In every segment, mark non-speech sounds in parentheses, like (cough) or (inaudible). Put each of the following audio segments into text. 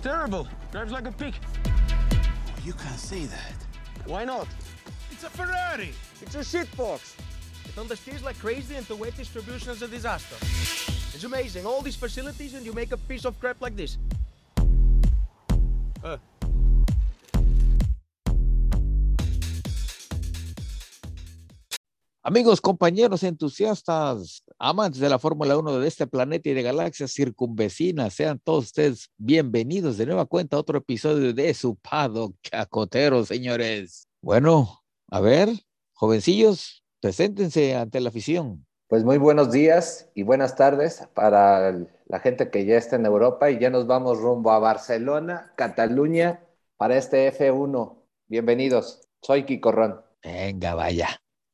terrible. Drives like a pig. You can't say that. Why not? It's a Ferrari. It's a shitbox. It understeers like crazy and the weight distribution is a disaster. It's amazing. All these facilities and you make a piece of crap like this. Uh, Amigos, compañeros, entusiastas, amantes de la Fórmula 1 de este planeta y de galaxias circunvecinas, sean todos ustedes bienvenidos de nueva cuenta a otro episodio de su Pado Chacotero, señores. Bueno, a ver, jovencillos, preséntense ante la afición. Pues muy buenos días y buenas tardes para la gente que ya está en Europa y ya nos vamos rumbo a Barcelona, Cataluña, para este F1. Bienvenidos, soy Kiko Ron. Venga, vaya.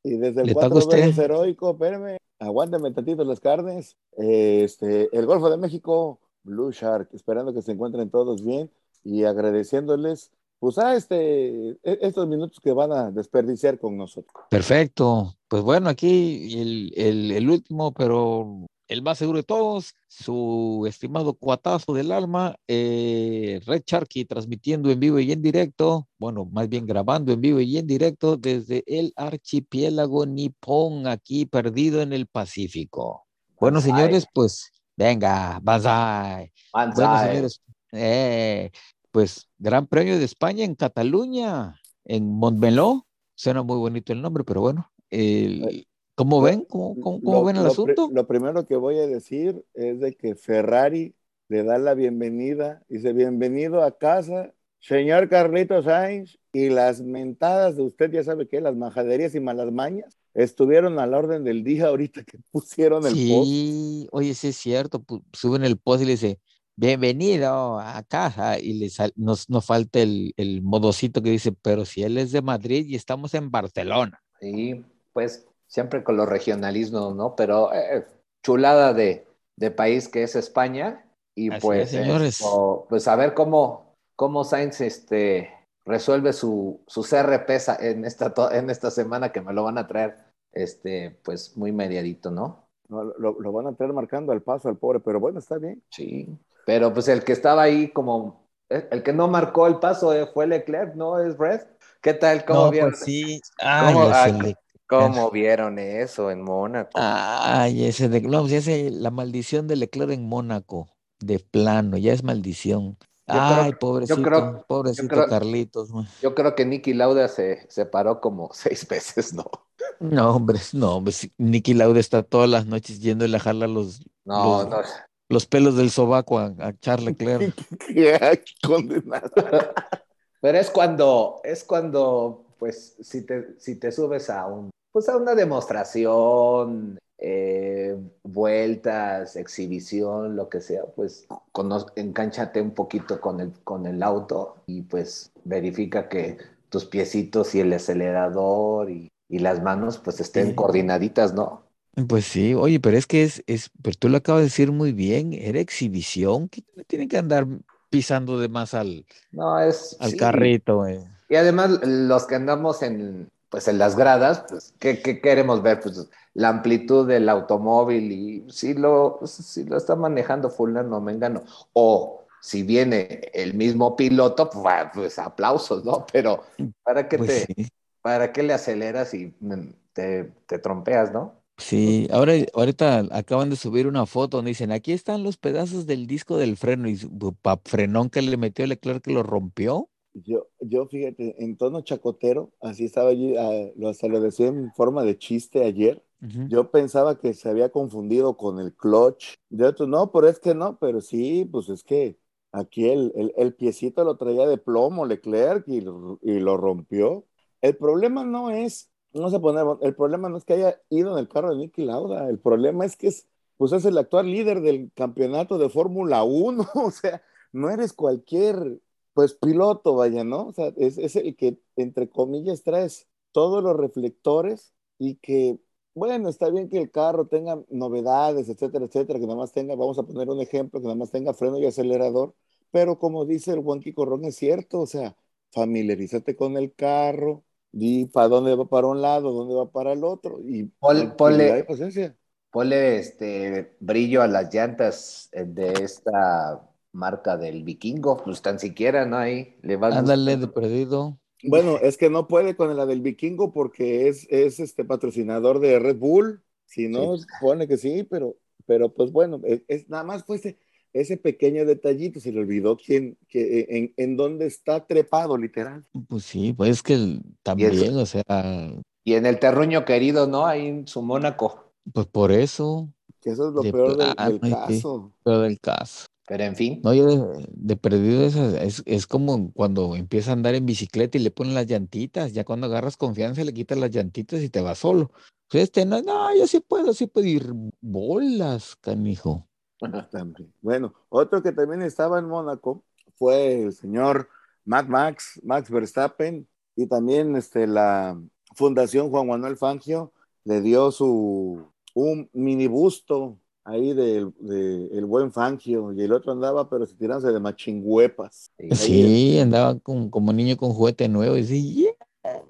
Y desde el ¿Le toca a cuatro veces heroico, espérame, aguántame tantito las carnes. Este, el Golfo de México, Blue Shark, esperando que se encuentren todos bien y agradeciéndoles, pues, a este, e- estos minutos que van a desperdiciar con nosotros. Perfecto. Pues bueno, aquí el, el, el último, pero el más seguro de todos, su estimado cuatazo del alma, eh, Red Sharky, transmitiendo en vivo y en directo, bueno, más bien grabando en vivo y en directo desde el archipiélago nipón, aquí perdido en el Pacífico. Bueno, Banzai. señores, pues venga, banzai. Bueno, Banzai. señores, eh, pues Gran Premio de España en Cataluña, en Montmeló. Suena muy bonito el nombre, pero bueno. el- ¿cómo ven? ¿Cómo, cómo- cómo Lo- ven el lo asunto? lo primero que voy a decir es de que Ferrari le da la bienvenida, dice, bienvenido a casa, señor Carlito Sainz, y las mentadas de usted, ya sabe que las majaderías y malas mañas estuvieron a la orden del día ahorita que (laughs) pusieron el post. Sí, oye, sí es cierto. Suben el post y le dice, bienvenido a casa. Y le sal- nos, nos falta el, el modocito que dice, pero si él es de Madrid y estamos en Barcelona. Y pues siempre con los regionalismos, ¿no? Pero eh, chulada de, de país que es España. Y Así pues, es, señores. esto, pues a ver cómo, cómo Sainz este, resuelve su, su CRP en esta, to- en esta semana que me lo van a traer, este, pues muy mediadito, ¿no? No, lo, lo van a traer marcando al paso al pobre, pero bueno, está bien. Sí. Pero pues el que estaba ahí como, eh, el que no marcó el paso eh, fue Leclerc, ¿no? Es Red. ¿Qué tal? ¿Cómo No, vieron? pues sí. ¿Cómo, Ay, ah, le- cómo vieron eso en Mónaco? Ay, ese de, no, ese, la maldición de Leclerc en Mónaco, de plano, ya es maldición. creo- Ay, yo pobrecito, creo- pobrecito creo- Carlitos. man. Yo creo que Nicky Lauda se, se paró como (laughs) seis veces, ¿no? No, hombre, no, hombre, Niki Lauda está todas las noches yendo a jalar los, No, los, no. los pelos del sobaco a, a Charles (laughs) Leclerc. Qué condenado. (laughs) Pero es cuando, es cuando, pues, si te, si te subes a un, pues a una demostración, eh, vueltas, exhibición, lo que sea, pues encánchate un poquito con el, con el auto y pues verifica que tus piecitos y el acelerador y, y las manos pues estén Sí. coordinaditas, ¿no? Pues sí, oye, pero es que es, es, pero tú lo acabas de decir muy bien, era exhibición, que le tienen que andar pisando de más al, No, es... al sí. carrito, eh. Y además, los que andamos en, pues, en las gradas, pues, ¿qué, qué queremos ver? Pues la amplitud del automóvil y si lo, si lo está manejando fulano, mengano. O si viene el mismo piloto, pues, pues aplausos, ¿no? Pero ¿para qué, Pues te, sí. ¿para qué le aceleras y te, te trompeas, no? Sí, ahora ahorita acaban de subir una foto donde dicen, aquí están los pedazos del disco del freno y pa frenón que le metió Leclerc que lo rompió. Yo, yo fíjate, en tono chacotero, así estaba allí, ah, lo, hasta lo decía en forma de chiste ayer. Ujú. Yo pensaba que se había confundido con el clutch. De otro, no, pero es que no, pero sí, pues es que aquí el, el, el piecito lo traía de plomo Leclerc y, lo- y lo rompió. El problema no es, vamos a poner, el problema no es que haya ido en el carro de Niki Lauda, el problema es que es, pues es el actual líder del campeonato de Fórmula 1, (laughs) o sea, no eres cualquier, pues piloto, vaya, ¿no? O sea, es, es el que, entre comillas, traes todos los reflectores y que bueno, está bien que el carro tenga novedades, etcétera, etcétera, que nada más tenga, vamos a poner un ejemplo, que nada más tenga freno y acelerador, pero como dice el buen Ron, es cierto, o sea, familiarízate con el carro, di para dónde va para un lado, dónde va para el otro, y tranquilidad ponle- paciencia. Ponle este brillo a las llantas eh, de esta marca del vikingo, pues tan siquiera, ¿no? Ahí le va Ándale de perdido. Bueno, es que no puede con la del vikingo porque es, es este patrocinador de Red Bull. Si no, Sí. pone que sí, pero, pero pues bueno, es, es- nada más fue ese, ese pequeño detallito, se le olvidó quién, que, en, en dónde está trepado, literal. Pues sí, pues es que también, o sea, Y en el terruño querido, ¿no? Ahí en su Mónaco. pues por eso, Que eso es lo De peor del, del caso. pero del caso. Pero en fin. No, yo de, de perdido es, es, es como cuando empieza a andar en bicicleta y le ponen las llantitas, ya cuando agarras confianza le quitas las llantitas y te vas solo. Este no, no, yo sí puedo, sí puedo ir bolas, canijo. (laughs) Bueno, otro que también estaba en Mónaco fue el señor Mad Max, Max Verstappen, y también este, la Fundación Juan Manuel Fangio le dio su un mini busto ahí del de, buen Fangio, y el otro andaba, pero se tirándose de machingüepas. Sí. Andaba con- como niño con juguete nuevo y sí, yeah.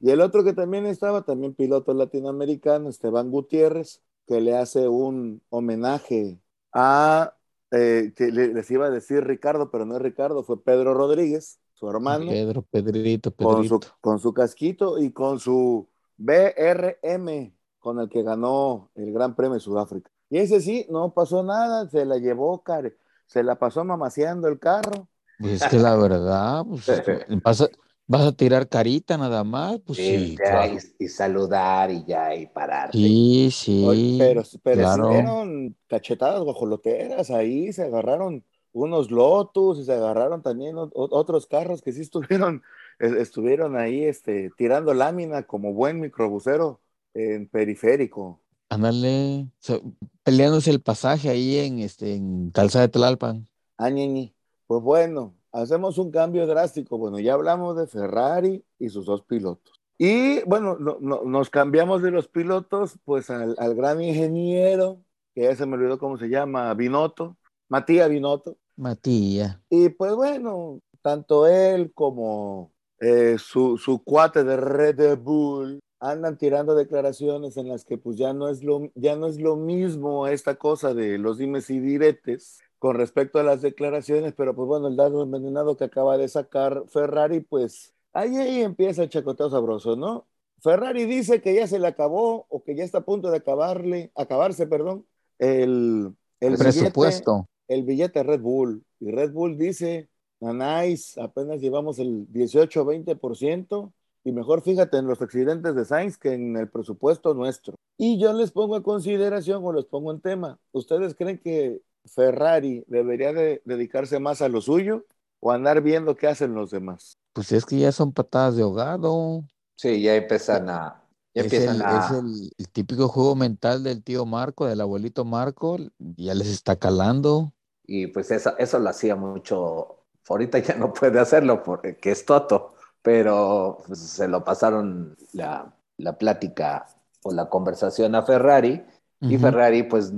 Y el otro que también estaba, también piloto latinoamericano, Esteban Gutiérrez, que le hace un homenaje a, eh, que le- les iba a decir Ricardo, pero no es Ricardo, fue Pedro Rodríguez, su hermano, Pedro, Pedrito, con su, Pedrito. con su casquito y con su BRM, con el que ganó el Gran Premio de Sudáfrica. Y ese sí, no pasó nada, se la llevó, care, se la pasó mamaseando el carro. Pues es que la verdad, pues (laughs) es que vas a, vas a tirar carita nada más, pues Sí, sí, ya, claro. y, y saludar y ya, y pararte. Sí, sí, Oye, pero pero claro. sí dieron cachetadas guajoloteras ahí, se agarraron unos Lotus y se agarraron también o- o- otros carros que sí estuvieron, (laughs) es- estuvieron ahí este, tirando lámina como buen microbusero en periférico. Ándale, so- peleándose el pasaje ahí en este en Calzada de Tlalpan. Ah, ñeñi. Pues bueno, hacemos un cambio drástico. Bueno, ya hablamos de Ferrari y sus dos pilotos. Y bueno, no- no- nos cambiamos de los pilotos, pues al, al gran ingeniero, que ya se me olvidó cómo se llama, Binotto, Matías Binotto. Matilla. Y pues bueno, tanto él como eh, su, su cuate de Red Bull andan tirando declaraciones en las que pues ya no es lo, ya no es lo mismo esta cosa de los dimes y diretes con respecto a las declaraciones, pero pues bueno, el dado envenenado que acaba de sacar Ferrari, pues ahí, ahí empieza el chacoteo sabroso, ¿no? Ferrari dice que ya se le acabó o que ya está a punto de acabarle, acabarse, perdón, el, el billete- Presupuesto. el billete Red Bull. Y Red Bull dice, Nanáis, apenas llevamos el 18-20%, y mejor fíjate en los accidentes de Sainz que en el presupuesto nuestro. Y yo les pongo a consideración o les pongo en tema, ¿ustedes creen que Ferrari debería de dedicarse más a lo suyo o andar viendo qué hacen los demás? Pues es que ya son patadas de ahogado. Sí, ya empiezan a. Ya Es el, a. es el, el típico juego mental del tío Marco, del abuelito Marco, ya les está calando. Y pues eso, eso lo hacía mucho. Ahorita ya no puede hacerlo porque es Toto, pero pues, se lo pasaron la, la plática o la conversación a Ferrari y Ujú. Ferrari pues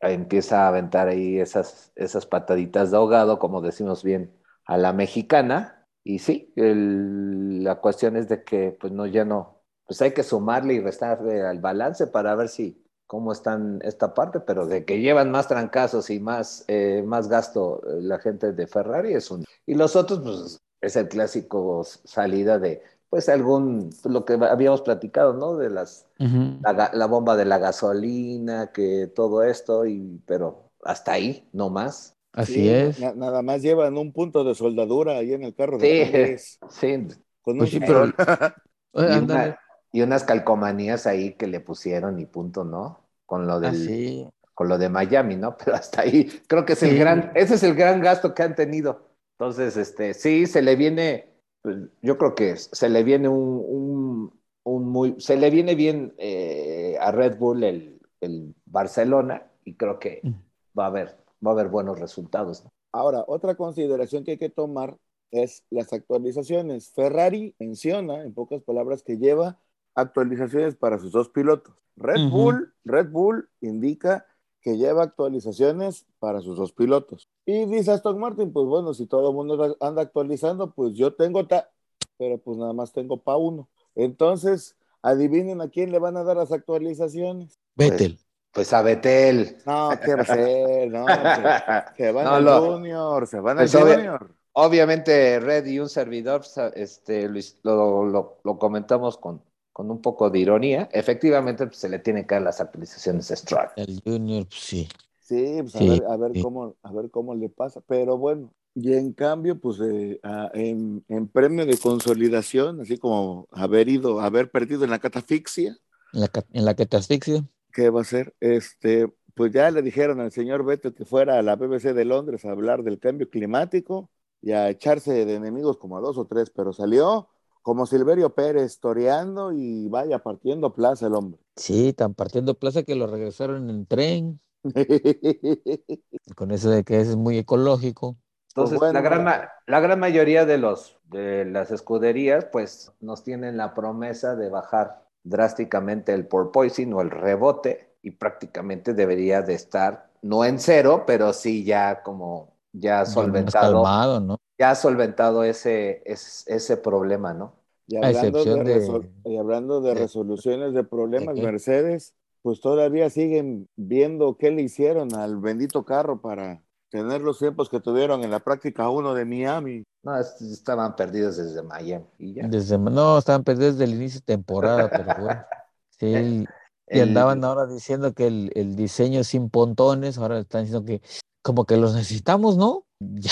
empieza a aventar ahí esas, esas pataditas de ahogado, como decimos bien, a la mexicana. Y sí, el- la cuestión es de que pues no, ya no, pues hay que sumarle y restarle al balance para ver si cómo están esta parte, pero de que llevan más trancazos y más, eh, más gasto eh, la gente de Ferrari es un... Y los otros, pues es el clásico salida de, pues algún, lo que habíamos platicado, ¿no? De las, la, bomba de la gasolina, que todo esto, y, pero hasta ahí, no más. Así Sí, es. na- nada más llevan un punto de soldadura ahí en el carro de Sí, Pérez, (laughs) sí, con un Pues sí, pero- chicharrón. Y, (laughs) ándale. una- y unas calcomanías ahí que le pusieron y punto, ¿no? Con lo del, Así. con lo de Miami, ¿no? (laughs) Pero hasta ahí, creo que es el gran, ese es el gran gasto que han tenido. Entonces, este, sí, se le viene, pues, yo creo que se le viene un, un, un muy, se le viene bien eh, a Red Bull el, el Barcelona y creo que Mm. va a haber, va a haber buenos resultados. ¿no? Ahora, otra consideración que hay que tomar es las actualizaciones. Ferrari menciona, en pocas palabras, que lleva actualizaciones para sus dos pilotos. Red. Bull, Red Bull indica que lleva actualizaciones para sus dos pilotos. Y dice Aston Martin, pues bueno, si todo el mundo anda actualizando, pues yo tengo, ta pero pues nada más tengo pa uno. Entonces, adivinen a quién le van a dar las actualizaciones. Vettel. Pues a Betel. No, ¿qué va a ser? No, que, que van No, al lo- Junior, se van Pues al obvia- Junior. Obviamente, Red y un servidor, este, Luis, lo, lo- lo comentamos con, con un poco de ironía. Efectivamente, pues, se le tienen que dar las actualizaciones a Stroud. El Junior, pues, sí. Sí, pues a Sí, ver, a ver sí. cómo, a ver cómo le pasa. Pero bueno, y en cambio, pues eh, a- en, en premio de consolidación, así como haber ido, haber perdido en la catafixia, En la, en la asfixia. ¿qué va a ser? Este, pues ya le dijeron al señor Beto que fuera a la BBC de Londres a hablar del cambio climático y a echarse de enemigos como a dos o tres, pero salió como Silverio Pérez toreando y vaya partiendo plaza el hombre. Sí, están partiendo plaza que lo regresaron en tren. (laughs) Con eso de que es muy ecológico. Entonces, Pues bueno. la, gran, la gran mayoría de, los, de las escuderías, pues nos tienen la promesa de bajar drásticamente el porpoising o el rebote y prácticamente debería de estar, no en cero, pero sí ya como ya Más solventado, calmado, ¿no? Ya solventado ese, ese, ese problema, ¿no? Y hablando de, excepción de- y hablando de de- resoluciones de problemas. Mercedes, pues todavía siguen viendo qué le hicieron al bendito carro para tener los tiempos que tuvieron en la práctica 1 de Miami. No, es- estaban perdidos desde Miami y ya. Desde, no, estaban perdidos desde el inicio de temporada, pero bueno. (laughs) Sí, y El- andaban ahora diciendo que el, el diseño sin pontones, ahora están diciendo que como que los necesitamos, ¿no? (laughs) Ya,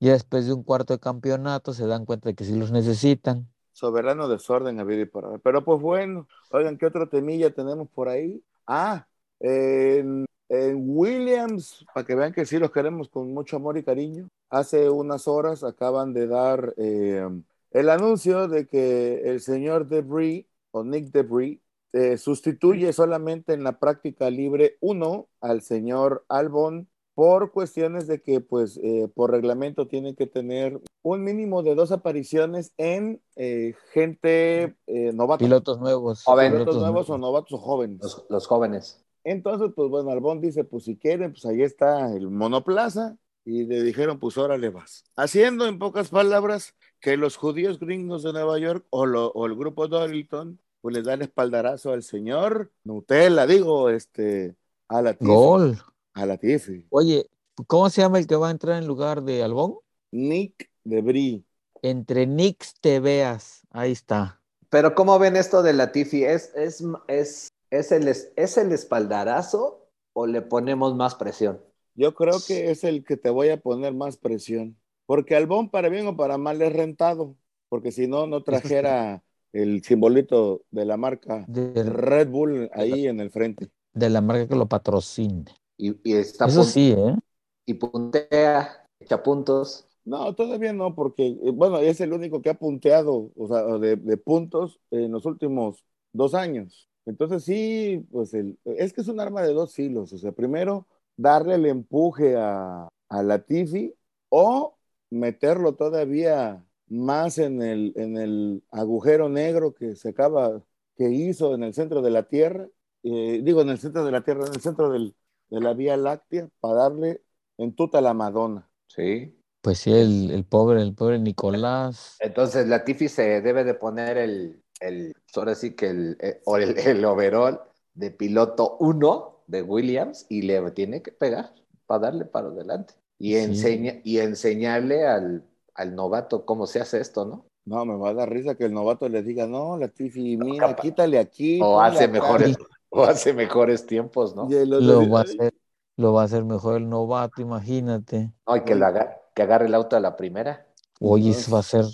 ya después de un cuarto de campeonato se dan cuenta de que sí los necesitan. Soberano desorden habido y por haber. Pero pues bueno, oigan, ¿qué otro temilla tenemos por ahí? Ah, en, Williams, para que vean que sí los queremos con mucho amor y cariño, hace unas horas acaban de dar eh, el anuncio de que el señor Debris o Nick Debris eh, sustituye solamente en la práctica libre 1 al señor Albon por cuestiones de que, pues, eh, por reglamento tienen que tener un mínimo de dos apariciones en eh, gente eh, novata. Pilotos nuevos. Pilotos pilotos nuevos o novatos o jóvenes. los, los jóvenes. Entonces, pues bueno, Albón dice, pues si quieren, pues ahí está el monoplaza. Y le dijeron, pues órale vas. Haciendo en pocas palabras que los judíos gringos de Nueva York o, lo- o el grupo Dorilton, pues les dan espaldarazo al señor Nutella, digo, este, a la Gol. A la Tiffy. Oye, ¿cómo se llama el que va a entrar en lugar de Albón? Nick Debris. Entre Nix te veas. Ahí está. Pero ¿cómo ven esto de Latifi? ¿Es, es, es, es, el, es, ¿Es el espaldarazo o le ponemos más presión? Yo creo que es el que te voy a poner más presión. Porque Albón, para bien o para mal, es rentado. Porque si no, no trajera (laughs) el simbolito de la marca De, Red Bull ahí en el frente. de la marca que lo patrocine. Y, y está Eso sí, ¿eh? y puntea, echa puntos. No, todavía no, porque, eh, bueno, es el único que ha punteado, o sea, de, de puntos en los últimos dos años. Entonces sí, pues el, es que es un arma de dos filos. O sea, primero, darle el empuje a, a Latifi o meterlo todavía más en el, en el agujero negro que se acaba, que hizo en el centro de la Tierra, eh, digo, en el centro de la Tierra, en el centro del, de la Vía Láctea, para darle en tuta la Madonna. Sí. Pues sí, el, el pobre, el pobre Nicolás. Entonces Latifi se debe de poner el, el ahora sí que el, eh, o el, el overall de piloto 1 de Williams y le tiene que pegar para darle para adelante. Y, Sí. enseña, y enseñarle al, al novato cómo se hace esto, ¿no? No, me va a dar risa que el novato le diga, no, Latifi, mira, capaz. quítale aquí. O hace acá". mejores, (laughs) o hace mejores tiempos, ¿no? Otro Lo va a "Ay, hacer, lo va a hacer mejor el novato, imagínate. No, y que, lo haga- que agarre el auto a la primera. Oye, eso va a ser,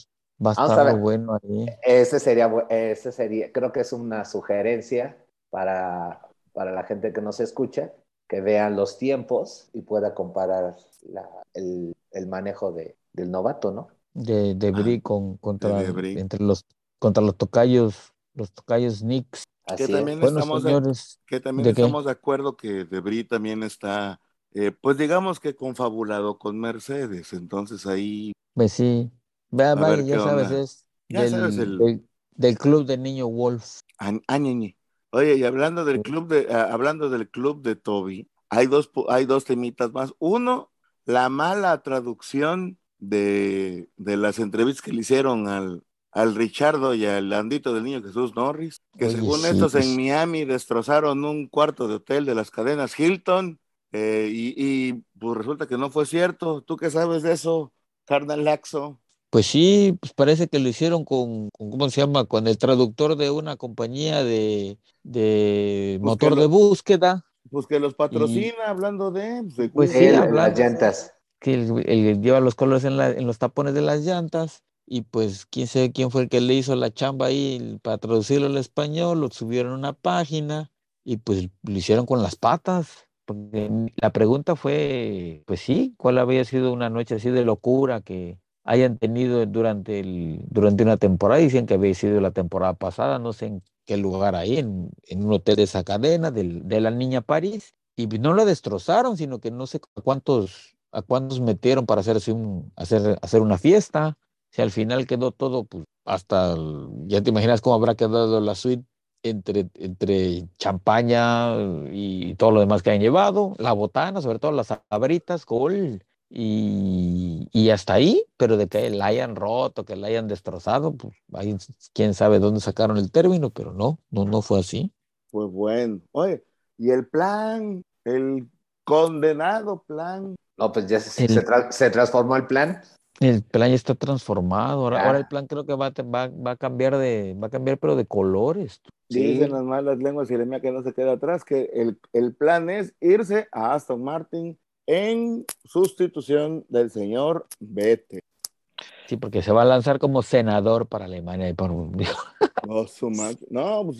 va a ver. bueno ahí. Ese sería, ese sería, creo que es una sugerencia para, para la gente que nos escucha, que vean los tiempos y pueda comparar la- el, el manejo de, del novato, ¿no? De, de Brie con, contra, entre los, contra los tocayos, los tocayos Knicks. Así que es. también Bueno, estamos de, señores, que también ¿de qué? estamos de acuerdo que Debris también está, eh, pues digamos que confabulado con Mercedes. Entonces ahí, pues sí. Va- A vaya, ver ya sabes, onda. es Ya del, sabes el- del, del club de niño Wolf. Añ- añeñe. Oye, y hablando del club de, ah, hablando del club de Toby, hay dos, hay dos temitas más. Uno, la mala traducción de, de las entrevistas que le hicieron al, al Richardo y al Landito del Niño Jesús Norris, que Oye, según sí, estos pues. en Miami destrozaron un cuarto de hotel de las cadenas Hilton, eh, y, y, pues resulta que no fue cierto. ¿Tú qué sabes de eso, carnal Laxo? Pues sí, pues parece que lo hicieron con, con, ¿cómo se llama? Con el traductor de una compañía de, de Pues motor lo- de búsqueda, Pues que los patrocina, hablando de... de Pues Sí, las de- llantas. que el, el- lleva los colores en, la- en los tapones de las llantas, y pues quién sabe quién fue el que le hizo la chamba ahí para traducirlo al español, lo subieron a una página, y pues lo hicieron con las patas. Porque la pregunta fue, pues sí, ¿cuál había sido una noche así de locura que hayan tenido durante, el, durante una temporada? Dicen que había sido la temporada pasada, no sé en qué lugar ahí, en, un hotel de esa cadena del- de la Niña París, y no lo destrozaron, sino que no sé a cuántos, a cuántos metieron para hacerse hacer, hacer una fiesta. Si al final quedó todo, pues hasta, el- ya te imaginas cómo habrá quedado la suite entre, entre champaña y todo lo demás que han llevado, la botana, sobre todo las abritas, gol, y, y hasta ahí, pero de que la hayan roto, que la hayan destrozado, pues ahí quién sabe dónde sacaron el término, pero no, no, no fue así. Pues bueno. Oye, y el plan, el condenado plan. No, pues ya se, El- se tra- se transformó el plan. El plan ya está transformado, ahora, el plan creo que va, a te- va, va a cambiar de, va a cambiar pero de colores. Sí. Dicen las malas lenguas y mía que no se queda atrás, que el, el plan es irse a Aston Martin en sustitución del señor Vettel. Sí, porque se va a lanzar como senador para Alemania. y por- No, (laughs) su macho. No, pues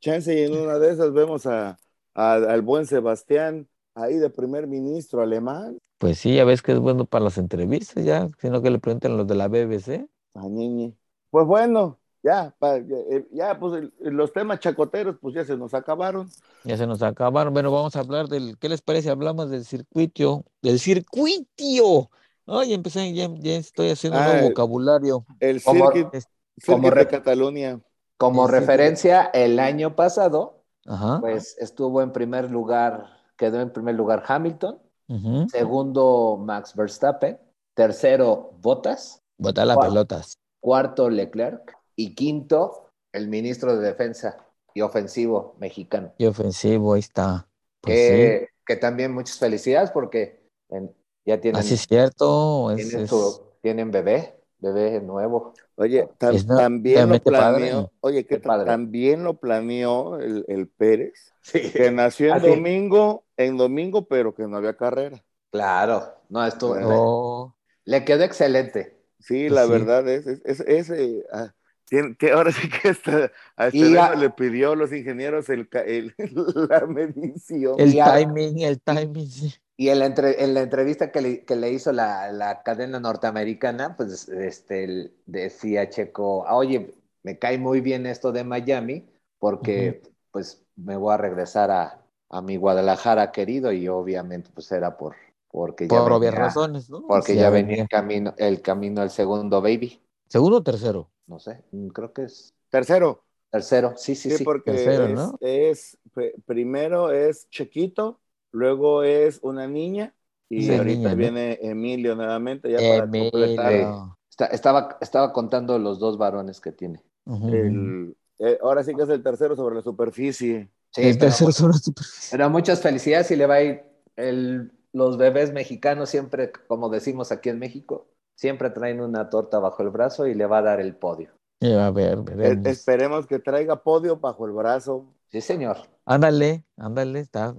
chance y en una de esas vemos a, a- al buen Sebastián ahí de primer ministro alemán. Pues sí, ya ves que es bueno para las entrevistas, ya, sino que le pregunten los de la BBC. a Ñeñe. Pues bueno, ya, pa- ya, eh, ya, pues el- los temas chacoteros pues ya se nos acabaron. Ya se nos acabaron. Bueno, vamos a hablar del, ¿qué les parece? Hablamos del circuito, del circuito. Ay, empecé, ya, ya estoy haciendo un Ah, nuevo el- vocabulario. El Como- circuit, Es- como de Cataluña. Como referencia, el año pasado, Ajá. pues estuvo en primer lugar, quedó en primer lugar Hamilton, segundo Max Verstappen, tercero Bottas, Botar las Wow. pelotas. cuarto Leclerc y quinto el ministro de Defensa y ofensivo mexicano. Y ofensivo, ahí está. Pues sí. que, también muchas felicidades porque en- ya tienen, Así es cierto. Es, tienen, es- su- tienen bebé, bebé nuevo. Oye, tam- no- también lo planeó, oye, que también lo planeó el, el Pérez, Sí, que nació en Así. domingo, en domingo, pero que no había carrera. claro, no, estuvo, Oh, le quedó excelente. Sí, Pues la sí. verdad es, es, es- es, eh, ah, tiene- que ahora sí que hasta, hasta Y a- le pidió a los ingenieros el, el- (laughs) la medición. el timing, el timing, sí. Y en la, entre- en la entrevista que le, que le hizo la, la cadena norteamericana, pues este, el- decía Checo, "Ah, oye, me cae muy bien esto de Miami, porque pues me voy a regresar a, a mi Guadalajara querido, y obviamente pues era por, porque ya Por obvias venía- razones, ¿no? porque Sí, ya venía el camino, el camino al segundo baby, ¿Segundo o tercero? no sé, mm, creo que es Tercero, tercero, sí, sí, sí, sí. porque tercero, es, ¿no? es- pr- primero es Chequito, luego es una niña, y Una ahorita niña, ¿no? viene Emilio nuevamente, ya para completar Emilio. Está- estaba, estaba contando los dos varones que tiene. El, eh, ahora sí que es el tercero sobre la superficie. Sí, el tercero sobre la superficie. Pero muchas felicidades y le va a ir el, los bebés mexicanos siempre, como decimos aquí en México, siempre traen una torta bajo el brazo y le va a dar el podio. Eh, A ver, Eh, veremos. esperemos que traiga podio bajo el brazo. Sí, señor. Ándale, ándale, está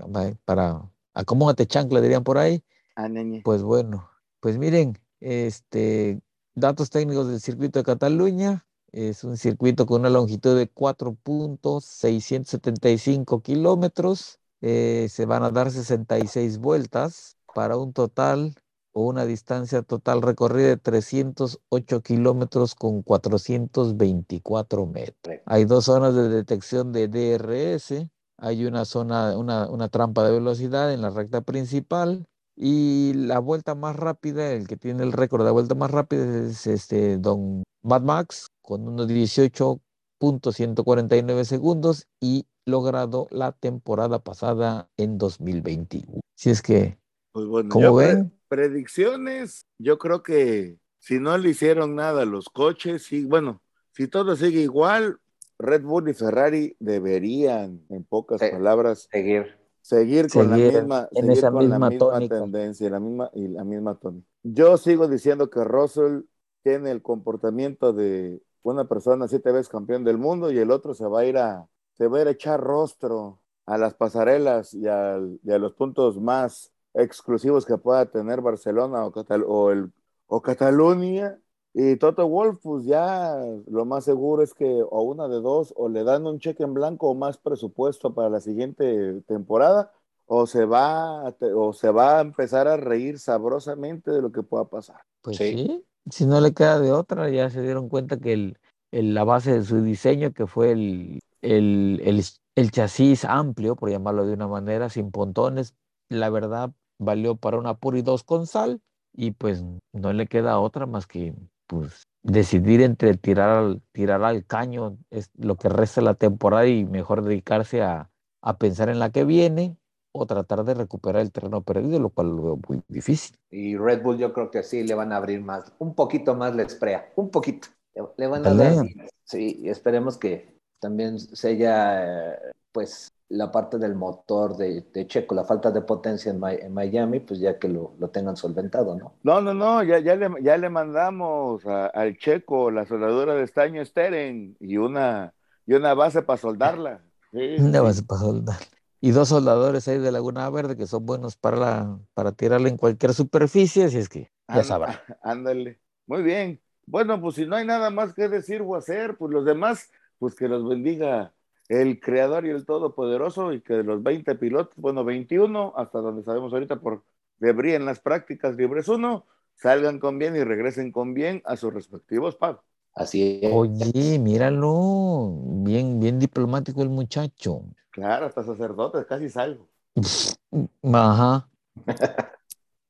para acomódate chancla, dirían por ahí. Ah. Pues bueno, pues miren, este, datos técnicos del circuito de Cataluña. Es un circuito con una longitud de 4.675 kilómetros. Eh, se van a dar 66 vueltas para un total o una distancia total recorrida de 308 kilómetros con 424 metros. Hay dos zonas de detección de DRS. Hay una zona, una, una trampa de velocidad en la recta principal y la vuelta más rápida, el que tiene el récord de la vuelta más rápida es este Don Mad Max con unos 18.149 segundos y logrado la temporada pasada en 2021. Si es que, Pues bueno, ¿Cómo yo pre- ven? Predicciones, yo creo que si no le hicieron nada a los coches, sí, bueno, si todo sigue igual, Red Bull y Ferrari deberían, en pocas palabras, Seguir. seguir con Seguir la misma, en seguir esa con la misma tendencia, la misma, y la misma tónica. Yo sigo diciendo que Russell tiene el comportamiento de una persona siete veces campeón del mundo y el otro se va a ir a, se va a ir a echar rostro a las pasarelas y, al- y a los puntos más exclusivos que pueda tener Barcelona o, Catal- o, el, o Cataluña. Y Toto Wolf, pues ya lo más seguro es que o una de dos, o le dan un cheque en blanco o más presupuesto para la siguiente temporada, o se va a, o se va a empezar a reír sabrosamente de lo que pueda pasar. Pues Sí. sí, si no le queda de otra, ya se dieron cuenta que el, el- la base de su diseño, que fue el, el, el, el chasis amplio, por llamarlo de una manera, sin pontones, la verdad valió para una pura y dos con sal, y pues no le queda otra más que pues decidir entre tirar al, tirar al caño es lo que resta de la temporada y mejor dedicarse a, a pensar en la que viene o tratar de recuperar el terreno perdido, lo cual lo veo muy difícil. Y Red Bull yo creo que sí le van a abrir más, un poquito más la esprea, un poquito. Le, le van a dar. Dale. Sí, y esperemos que también sella eh, pues la parte del motor de, de Checo, la falta de potencia en, Mi- en Miami, pues ya que lo, lo tengan solventado, ¿no? No, no, no, ya, ya, le, ya le mandamos a- al checo la soldadura de estaño Steren y una, y una base para soldarla. Sí, (laughs) sí, Una sí. base para soldar. Y dos soldadores ahí de Laguna Verde que son buenos para, la, para tirarle en cualquier superficie, así es que ya sabrá. (laughs) Ándale. Muy bien. Bueno, pues si no hay nada más que decir o hacer, pues los demás, pues que los bendiga el Creador y el Todopoderoso y que de los 20 pilotos, bueno, 21, hasta donde sabemos ahorita por debris en las prácticas libres uno, salgan con bien y regresen con bien a sus respectivos pagos. Así es. Oye, míralo, bien, bien diplomático el muchacho. Claro, hasta sacerdotes, casi salgo. (laughs) Ajá.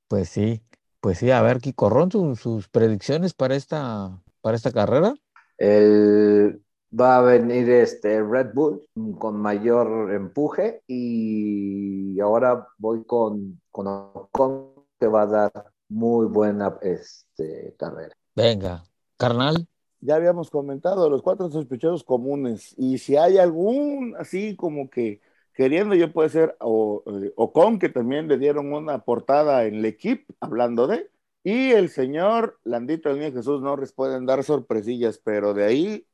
Pues sí, pues sí, a ver, Kiko Ron, su- sus predicciones para esta, para esta carrera. El- va a venir este Red Bull con mayor empuje y ahora voy con, con Ocon que va a dar muy buena este, carrera. Venga, carnal. Ya habíamos comentado los cuatro sospechosos comunes y si hay algún así como que queriendo yo puede ser o, eh, Ocon que también le dieron una portada en el equipo hablando de y el señor Landito el niño Jesús Norris pueden dar sorpresillas pero de ahí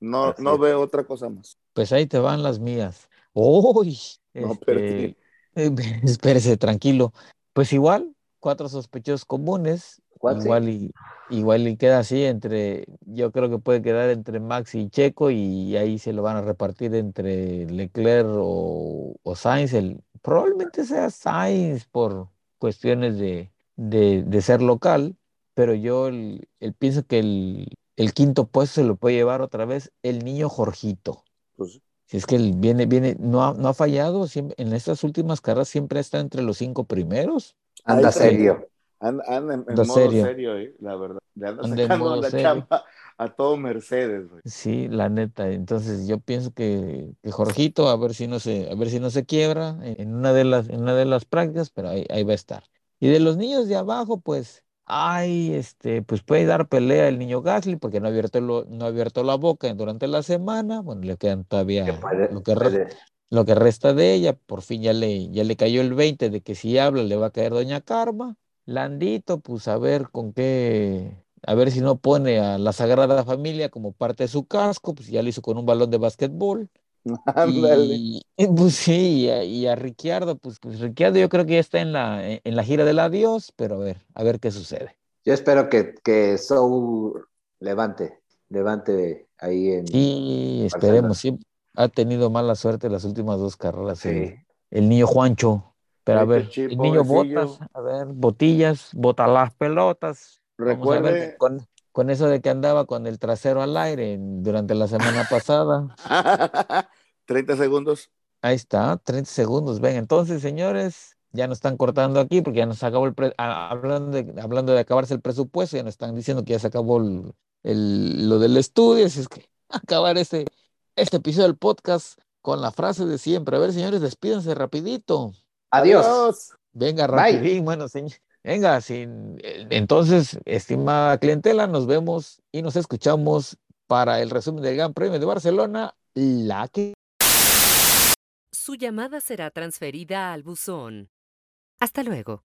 no, Así no veo otra cosa más. Pues ahí te van las mías. Uy, No, este, (laughs) espérese, tranquilo. Pues igual, cuatro sospechosos comunes, ¿Cuál sí? igual y igual y queda así entre, yo creo que puede quedar entre Max y Checo y ahí se lo van a repartir entre Leclerc o, o Sainz. El, probablemente sea Sainz por cuestiones de, de, de ser local, pero yo el, el pienso que el, el quinto puesto se lo puede llevar otra vez el niño Jorgito. Pues, Si es que él viene, viene, no ha, no ha fallado, siempre, en estas últimas carreras siempre está entre los cinco primeros. Anda serio. anda, anda en, en Anda modo serio. serio, eh, la verdad. Le anda Anda en sacando modo la serio. chamba a todo Mercedes. güey. Sí, la neta. Entonces yo pienso que, que Jorgito, a ver si no se, a ver si no se quiebra en, en una de las, en una de las prácticas, pero ahí, ahí va a estar. Y de los niños de abajo, pues, ay, este, pues puede dar pelea el niño Gasly, porque no ha abierto, lo- no ha abierto la boca durante la semana. Bueno, le quedan Que todavía puede- lo que re- puede- lo que resta de ella, por fin ya le, ya le cayó el 20 de que si habla le va a caer Doña Karma. Landito, pues a ver con qué, a ver si no pone a la Sagrada Familia como parte de su casco, pues ya lo hizo con un balón de básquetbol. (laughs) Y, y, pues sí, y a, y a Ricciardo, pues, pues Ricciardo yo creo que ya está en la, en, en la gira del adiós, pero a ver, a ver qué sucede. Yo espero que, que Soul levante, levante ahí en... Y esperemos, sí, ha tenido mala suerte las últimas dos carreras el, Sí. el niño Juancho. Pero a ver, el niño. Botas, a ver, botillas, bota las pelotas. A ver Recuerde, con, con eso de que andaba con el trasero al aire durante la semana pasada. (laughs) 30 segundos. Ahí está, 30 segundos. Ven, entonces, señores, ya nos están cortando aquí porque ya nos acabó el pre- ah, hablando de, hablando de acabarse el presupuesto, ya nos están diciendo que ya se acabó el, el- lo del estudio, así es que (laughs) acabar este, este episodio del podcast con la frase de siempre. A ver, señores, despídense rapidito. Adiós. Venga, Bye. rapidín, bueno, señor. Venga, eh, entonces, estimada clientela, nos vemos y nos escuchamos para el resumen del Gran Premio de Barcelona, la que... Su llamada será transferida al buzón. Hasta luego.